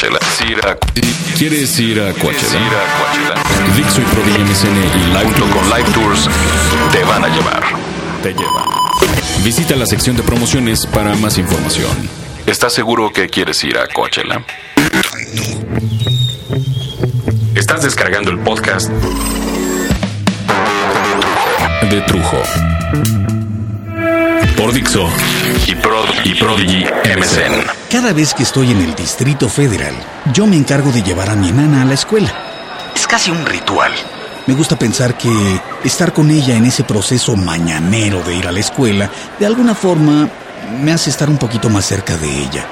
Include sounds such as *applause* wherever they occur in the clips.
Coachella. ¿Quieres ir a Coachella? Ir a Coachella. Dixo y Prodigy MSN y Live Junto con Live Tours te van a llevar. te llevan. Visita la sección de promociones para más información. ¿Estás seguro que quieres ir a Coachella? Estás descargando el podcast De Trujo. Por Dixo y, Prod y Prodigy MSN. Cada vez que estoy en el Distrito Federal, yo me encargo de llevar a mi enana a la escuela. Es casi un ritual. Me gusta pensar que estar con ella en ese proceso mañanero de ir a la escuela, de alguna forma, me hace estar un poquito más cerca de ella.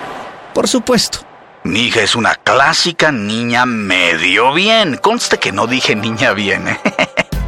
Por supuesto. Mi hija es una clásica niña medio bien. Conste que no dije niña bien. ¿eh?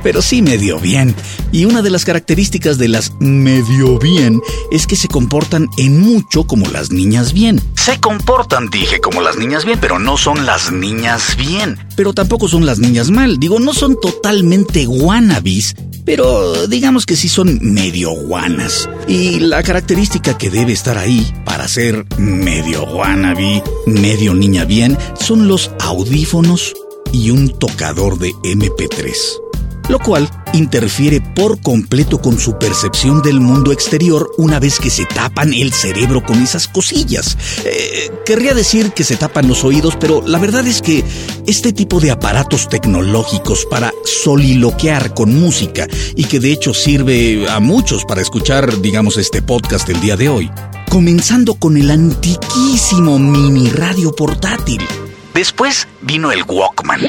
Pero sí medio bien. Y una de las características de las medio bien es que se comportan en mucho como las niñas bien. Se comportan, dije, como las niñas bien, pero no son las niñas bien. Pero tampoco son las niñas mal. Digo, no son totalmente wannabes, pero digamos que sí son medio guanas. Y la característica que debe estar ahí para ser medio wannabe, medio niña bien, son los audífonos y un tocador de MP3 lo cual interfiere por completo con su percepción del mundo exterior una vez que se tapan el cerebro con esas cosillas. Eh, querría decir que se tapan los oídos, pero la verdad es que este tipo de aparatos tecnológicos para soliloquear con música y que de hecho sirve a muchos para escuchar, digamos, este podcast el día de hoy, comenzando con el antiquísimo mini radio portátil. Después vino el Walkman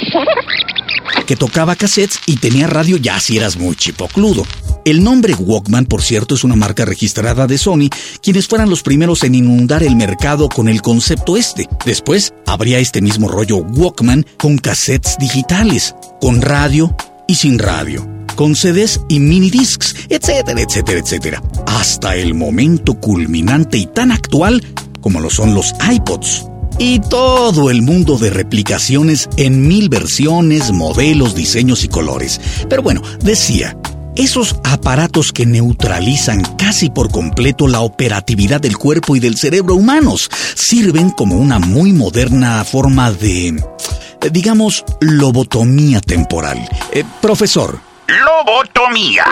que tocaba cassettes y tenía radio ya si eras muy chipocludo. El nombre Walkman, por cierto, es una marca registrada de Sony, quienes fueran los primeros en inundar el mercado con el concepto este. Después habría este mismo rollo Walkman con cassettes digitales, con radio y sin radio, con CDs y minidiscs, etcétera, etcétera, etcétera. Hasta el momento culminante y tan actual como lo son los iPods y todo el mundo de replicaciones en mil versiones, modelos, diseños y colores. Pero bueno, decía, esos aparatos que neutralizan casi por completo la operatividad del cuerpo y del cerebro humanos sirven como una muy moderna forma de, digamos, lobotomía temporal. Eh, profesor, Lobotomía.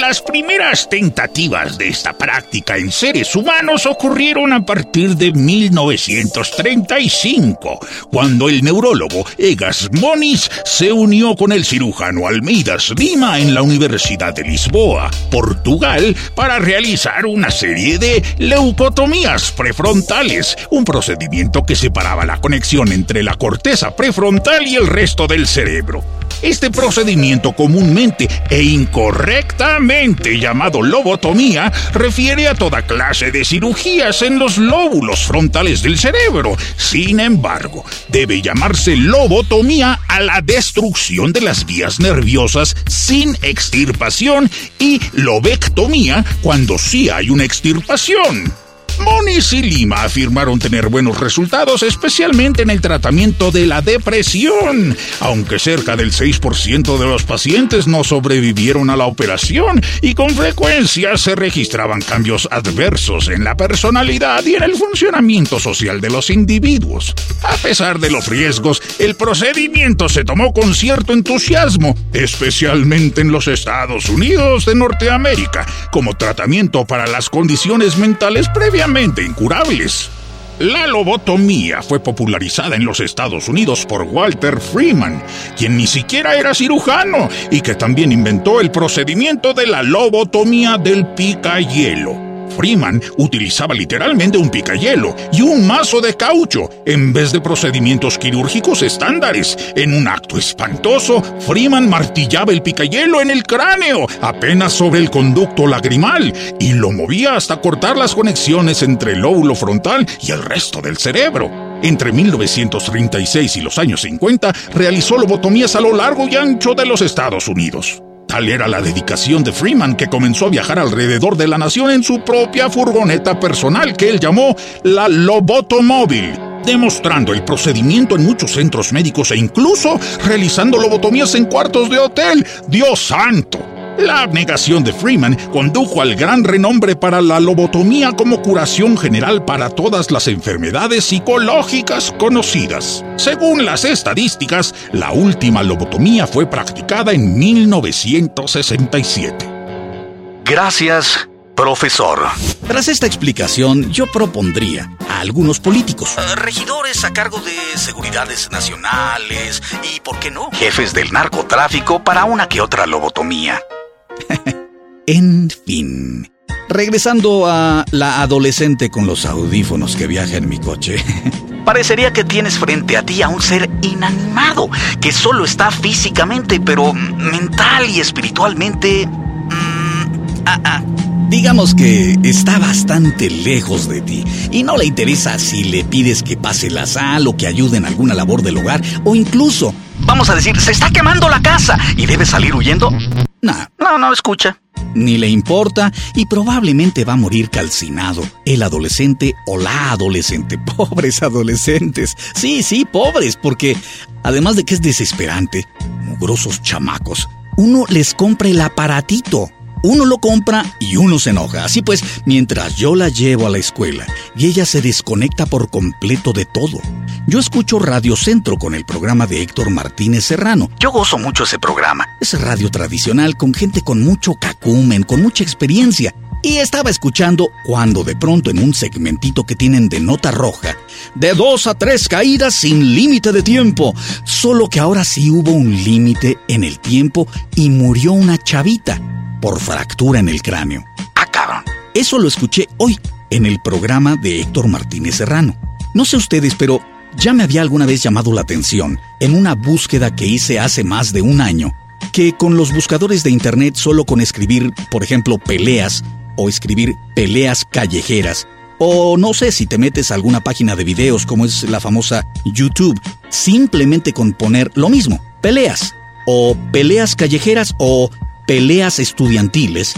Las primeras tentativas de esta práctica en seres humanos ocurrieron a partir de 1935, cuando el neurólogo Egas Moniz se unió con el cirujano Almeidas Lima en la Universidad de Lisboa, Portugal, para realizar una serie de leucotomías prefrontales, un procedimiento que separaba la conexión entre la corteza prefrontal y el resto del cerebro. Este procedimiento e incorrectamente llamado lobotomía refiere a toda clase de cirugías en los lóbulos frontales del cerebro. Sin embargo, debe llamarse lobotomía a la destrucción de las vías nerviosas sin extirpación y lobectomía cuando sí hay una extirpación. Moniz y Lima afirmaron tener buenos resultados, especialmente en el tratamiento de la depresión, aunque cerca del 6% de los pacientes no sobrevivieron a la operación y con frecuencia se registraban cambios adversos en la personalidad y en el funcionamiento social de los individuos. A pesar de los riesgos, el procedimiento se tomó con cierto entusiasmo, especialmente en los Estados Unidos de Norteamérica, como tratamiento para las condiciones mentales incurables. La lobotomía fue popularizada en los Estados Unidos por Walter Freeman, quien ni siquiera era cirujano y que también inventó el procedimiento de la lobotomía del picahielo. Freeman utilizaba literalmente un picayelo y un mazo de caucho en vez de procedimientos quirúrgicos estándares. En un acto espantoso, Freeman martillaba el picayelo en el cráneo, apenas sobre el conducto lagrimal, y lo movía hasta cortar las conexiones entre el lóbulo frontal y el resto del cerebro. Entre 1936 y los años 50 realizó lobotomías a lo largo y ancho de los Estados Unidos. Tal era la dedicación de Freeman que comenzó a viajar alrededor de la nación en su propia furgoneta personal que él llamó la Lobotomóvil, demostrando el procedimiento en muchos centros médicos e incluso realizando lobotomías en cuartos de hotel. ¡Dios santo! La abnegación de Freeman condujo al gran renombre para la lobotomía como curación general para todas las enfermedades psicológicas conocidas. Según las estadísticas, la última lobotomía fue practicada en 1967. Gracias, profesor. Tras esta explicación, yo propondría a algunos políticos, regidores a cargo de seguridades nacionales y, ¿por qué no?, jefes del narcotráfico para una que otra lobotomía. *laughs* en fin. Regresando a la adolescente con los audífonos que viaja en mi coche. *laughs* Parecería que tienes frente a ti a un ser inanimado, que solo está físicamente, pero mental y espiritualmente... Mm, ah, ah, digamos que está bastante lejos de ti y no le interesa si le pides que pase la sal o que ayude en alguna labor del hogar o incluso, vamos a decir, se está quemando la casa y debe salir huyendo. No, no, no escucha. Ni le importa y probablemente va a morir calcinado el adolescente o la adolescente. *laughs* Pobres adolescentes. Sí, sí, pobres, porque además de que es desesperante, mugrosos chamacos, uno les compra el aparatito uno lo compra y uno se enoja. Así pues, mientras yo la llevo a la escuela y ella se desconecta por completo de todo. Yo escucho Radio Centro con el programa de Héctor Martínez Serrano. Yo gozo mucho ese programa. Es radio tradicional con gente con mucho cacumen, con mucha experiencia. Y estaba escuchando cuando de pronto en un segmentito que tienen de nota roja, de dos a tres caídas sin límite de tiempo, solo que ahora sí hubo un límite en el tiempo y murió una chavita por fractura en el cráneo. Ah, cabrón. Eso lo escuché hoy en el programa de Héctor Martínez Serrano. No sé ustedes, pero ya me había alguna vez llamado la atención en una búsqueda que hice hace más de un año, que con los buscadores de internet solo con escribir, por ejemplo, peleas o escribir peleas callejeras, o no sé si te metes a alguna página de videos como es la famosa YouTube, simplemente con poner lo mismo, peleas, o peleas callejeras o peleas estudiantiles,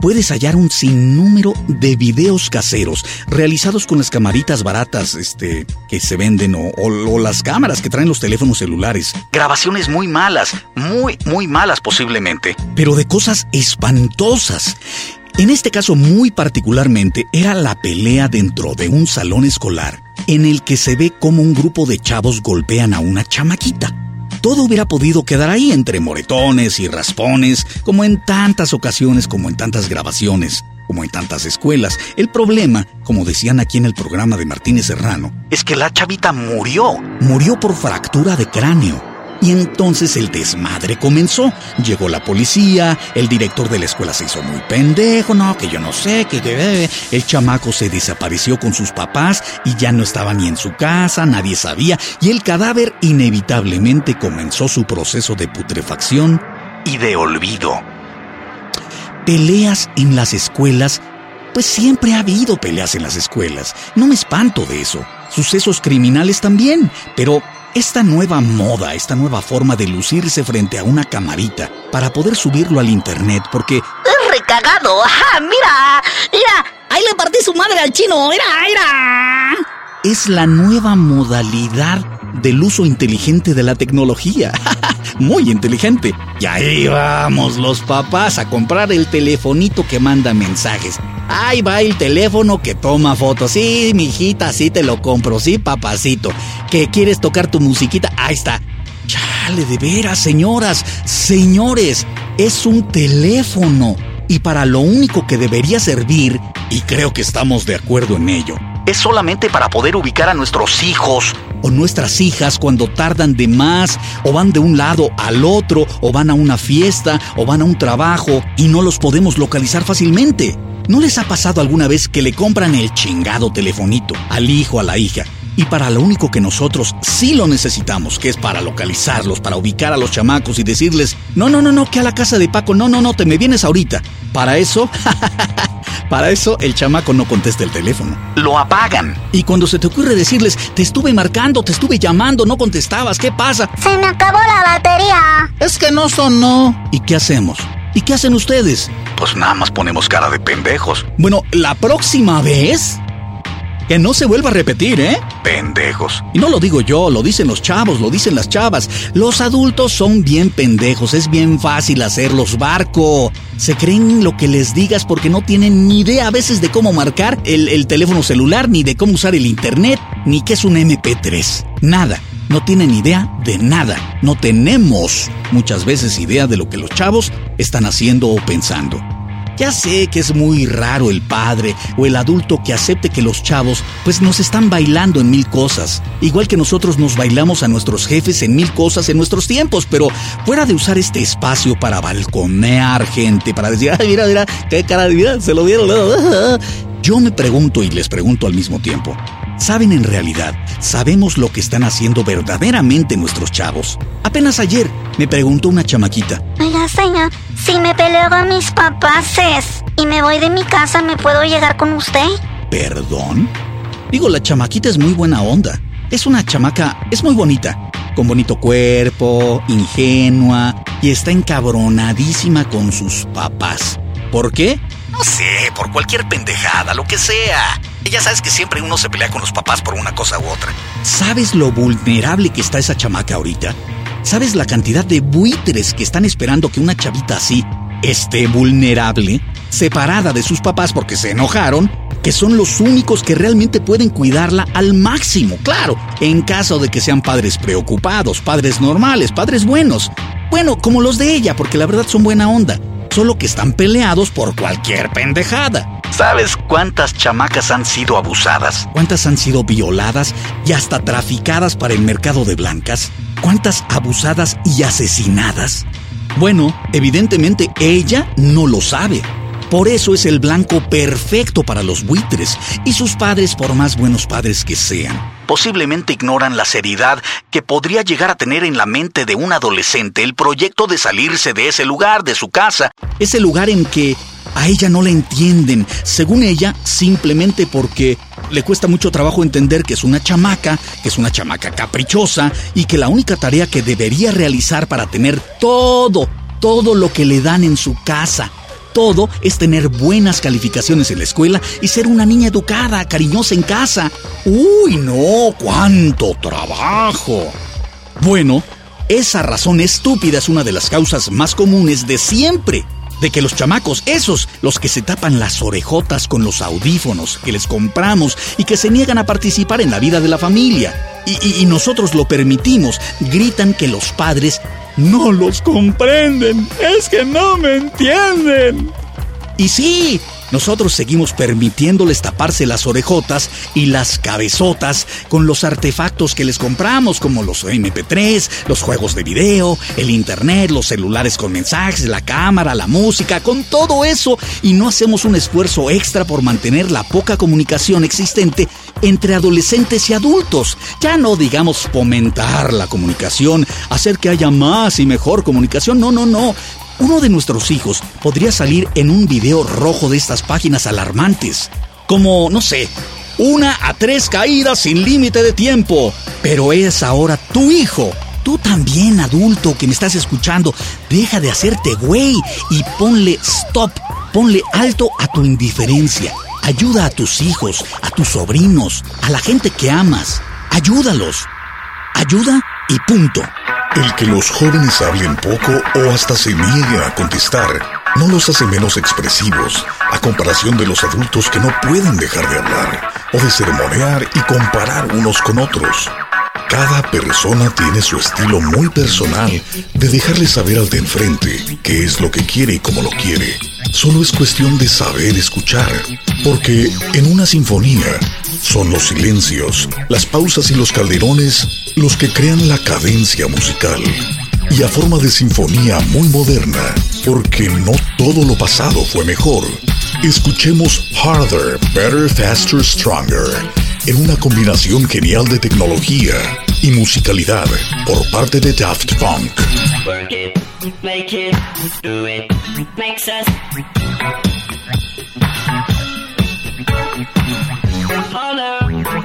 puedes hallar un sinnúmero de videos caseros realizados con las camaritas baratas este, que se venden o, o, las cámaras que traen los teléfonos celulares. Grabaciones muy malas, muy, muy malas posiblemente, pero de cosas espantosas. En este caso muy particularmente era la pelea dentro de un salón escolar en el que se ve como un grupo de chavos golpean a una chamaquita todo hubiera podido quedar ahí entre moretones y raspones, como en tantas ocasiones, como en tantas grabaciones, como en tantas escuelas. El problema, como decían aquí en el programa de Martínez Serrano, es que la chavita murió. Murió por fractura de cráneo. Y entonces el desmadre comenzó. Llegó la policía, el director de la escuela se hizo muy pendejo, no, que yo no sé, que... El chamaco se desapareció con sus papás y ya no estaba ni en su casa, nadie sabía, y el cadáver inevitablemente comenzó su proceso de putrefacción y de olvido. Peleas en las escuelas, pues siempre ha habido peleas en las escuelas, no me espanto de eso. Sucesos criminales también, pero esta nueva moda, esta nueva forma de lucirse frente a una camarita para poder subirlo al internet, porque... ¡Es recagado! ¡Ajá! ¡Mira! ¡Mira! ¡Ahí le partí su madre al chino! ¡Mira! ¡Mira! Es la nueva modalidad del uso inteligente de la tecnología. *laughs* Muy inteligente. Y ahí vamos los papás a comprar el telefonito que manda mensajes. Ahí va el teléfono que toma fotos. Sí, mijita, sí te lo compro. Sí, papacito. ¿Que quieres tocar tu musiquita? Ahí está. Chale, de veras, señoras, señores. Es un teléfono. Y para lo único que debería servir, y creo que estamos de acuerdo en ello, es solamente para poder ubicar a nuestros hijos o nuestras hijas cuando tardan de más o van de un lado al otro o van a una fiesta o van a un trabajo y no los podemos localizar fácilmente. ¿No les ha pasado alguna vez que le compran el chingado telefonito al hijo a la hija? Y para lo único que nosotros sí lo necesitamos, que es para localizarlos, para ubicar a los chamacos y decirles, no, no, no, no, que a la casa de Paco, no, no, no, te me vienes ahorita. Para eso, *laughs* Para eso el chamaco no contesta el teléfono. Lo apagan. Y cuando se te ocurre decirles, te estuve marcando, te estuve llamando, no contestabas, ¿qué pasa? Se me acabó la batería. Es que no sonó. ¿Y qué hacemos? ¿Y qué hacen ustedes? Pues nada más ponemos cara de pendejos. Bueno, la próxima vez Que no se vuelva a repetir, ¿eh? Pendejos. Y no lo digo yo, lo dicen los chavos, lo dicen las chavas. Los adultos son bien pendejos, es bien fácil hacerlos barco. Se creen lo que les digas porque no tienen ni idea a veces de cómo marcar el, el teléfono celular, ni de cómo usar el internet, ni qué es un MP3. Nada no tienen idea de nada. No tenemos muchas veces idea de lo que los chavos están haciendo o pensando. Ya sé que es muy raro el padre o el adulto que acepte que los chavos pues nos están bailando en mil cosas, igual que nosotros nos bailamos a nuestros jefes en mil cosas en nuestros tiempos, pero fuera de usar este espacio para balconear gente, para decir, ay, mira, mira, qué cara de vida, se lo vieron. *laughs* Yo me pregunto y les pregunto al mismo tiempo, ¿Saben en realidad? ¿Sabemos lo que están haciendo verdaderamente nuestros chavos? Apenas ayer me preguntó una chamaquita. Oiga, señor, si me peleo con mis papás y me voy de mi casa, ¿me puedo llegar con usted? ¿Perdón? Digo, la chamaquita es muy buena onda. Es una chamaca, es muy bonita, con bonito cuerpo, ingenua y está encabronadísima con sus papás. ¿Por qué? No sé, por cualquier pendejada, lo que sea. Ya sabes que siempre uno se pelea con los papás por una cosa u otra. ¿Sabes lo vulnerable que está esa chamaca ahorita? ¿Sabes la cantidad de buitres que están esperando que una chavita así esté vulnerable, separada de sus papás porque se enojaron, que son los únicos que realmente pueden cuidarla al máximo? Claro, en caso de que sean padres preocupados, padres normales, padres buenos. Bueno, como los de ella, porque la verdad son buena onda solo que están peleados por cualquier pendejada. ¿Sabes cuántas chamacas han sido abusadas? ¿Cuántas han sido violadas y hasta traficadas para el mercado de blancas? ¿Cuántas abusadas y asesinadas? Bueno, evidentemente ella no lo sabe. Por eso es el blanco perfecto para los buitres y sus padres, por más buenos padres que sean, posiblemente ignoran la seriedad que podría llegar a tener en la mente de un adolescente el proyecto de salirse de ese lugar, de su casa, ese lugar en que a ella no la entienden, según ella, simplemente porque le cuesta mucho trabajo entender que es una chamaca, que es una chamaca caprichosa y que la única tarea que debería realizar para tener todo, todo lo que le dan en su casa, todo es tener buenas calificaciones en la escuela y ser una niña educada, cariñosa en casa. Uy, no, cuánto trabajo. Bueno, esa razón estúpida es una de las causas más comunes de siempre. De que los chamacos, esos, los que se tapan las orejotas con los audífonos que les compramos y que se niegan a participar en la vida de la familia, y, y nosotros lo permitimos, gritan que los padres no los comprenden. Es que no me entienden. Y sí, nosotros seguimos permitiéndoles taparse las orejotas y las cabezotas con los artefactos que les compramos, como los MP3, los juegos de video, el internet, los celulares con mensajes, la cámara, la música, con todo eso, y no hacemos un esfuerzo extra por mantener la poca comunicación existente entre adolescentes y adultos. Ya no digamos fomentar la comunicación, hacer que haya más y mejor comunicación, no, no, no uno de nuestros hijos podría salir en un video rojo de estas páginas alarmantes. Como, no sé, una a tres caídas sin límite de tiempo. Pero es ahora tu hijo. Tú también, adulto que me estás escuchando, deja de hacerte güey y ponle stop, ponle alto a tu indiferencia. Ayuda a tus hijos, a tus sobrinos, a la gente que amas. Ayúdalos. Ayuda y punto. El que los jóvenes hablen poco o hasta se nieguen a contestar no los hace menos expresivos a comparación de los adultos que no pueden dejar de hablar o de sermonear y comparar unos con otros. Cada persona tiene su estilo muy personal de dejarle saber al de enfrente qué es lo que quiere y cómo lo quiere. Solo es cuestión de saber escuchar, porque en una sinfonía son los silencios, las pausas y los calderones los que crean la cadencia musical. Y a forma de sinfonía muy moderna, porque no todo lo pasado fue mejor. Escuchemos Harder, Better, Faster, Stronger en una combinación genial de tecnología y musicalidad por parte de Daft Punk.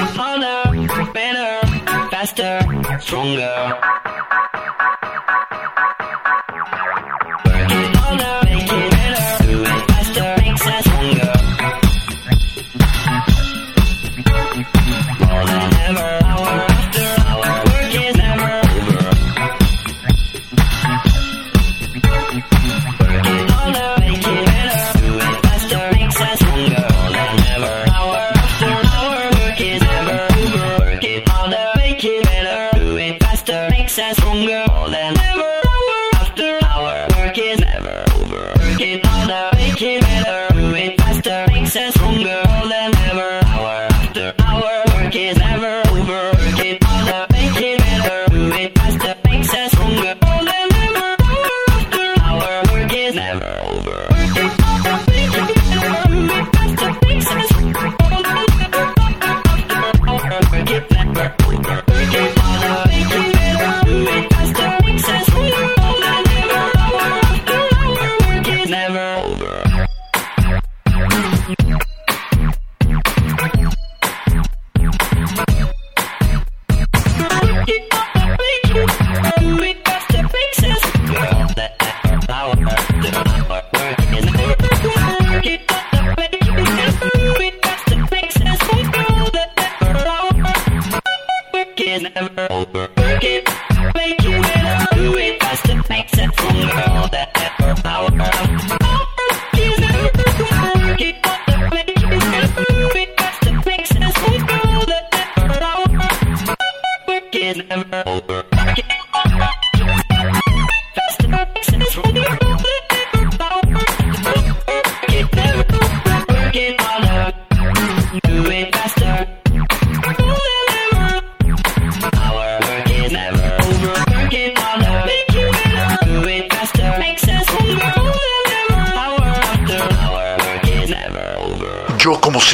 harder, better, faster, stronger.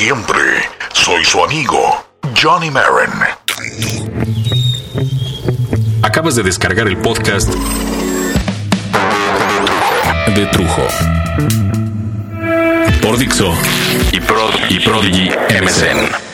siempre, soy su amigo, Johnny Marin. Acabas de descargar el podcast de Trujo. Por Dixo y, y Prodigy MSN.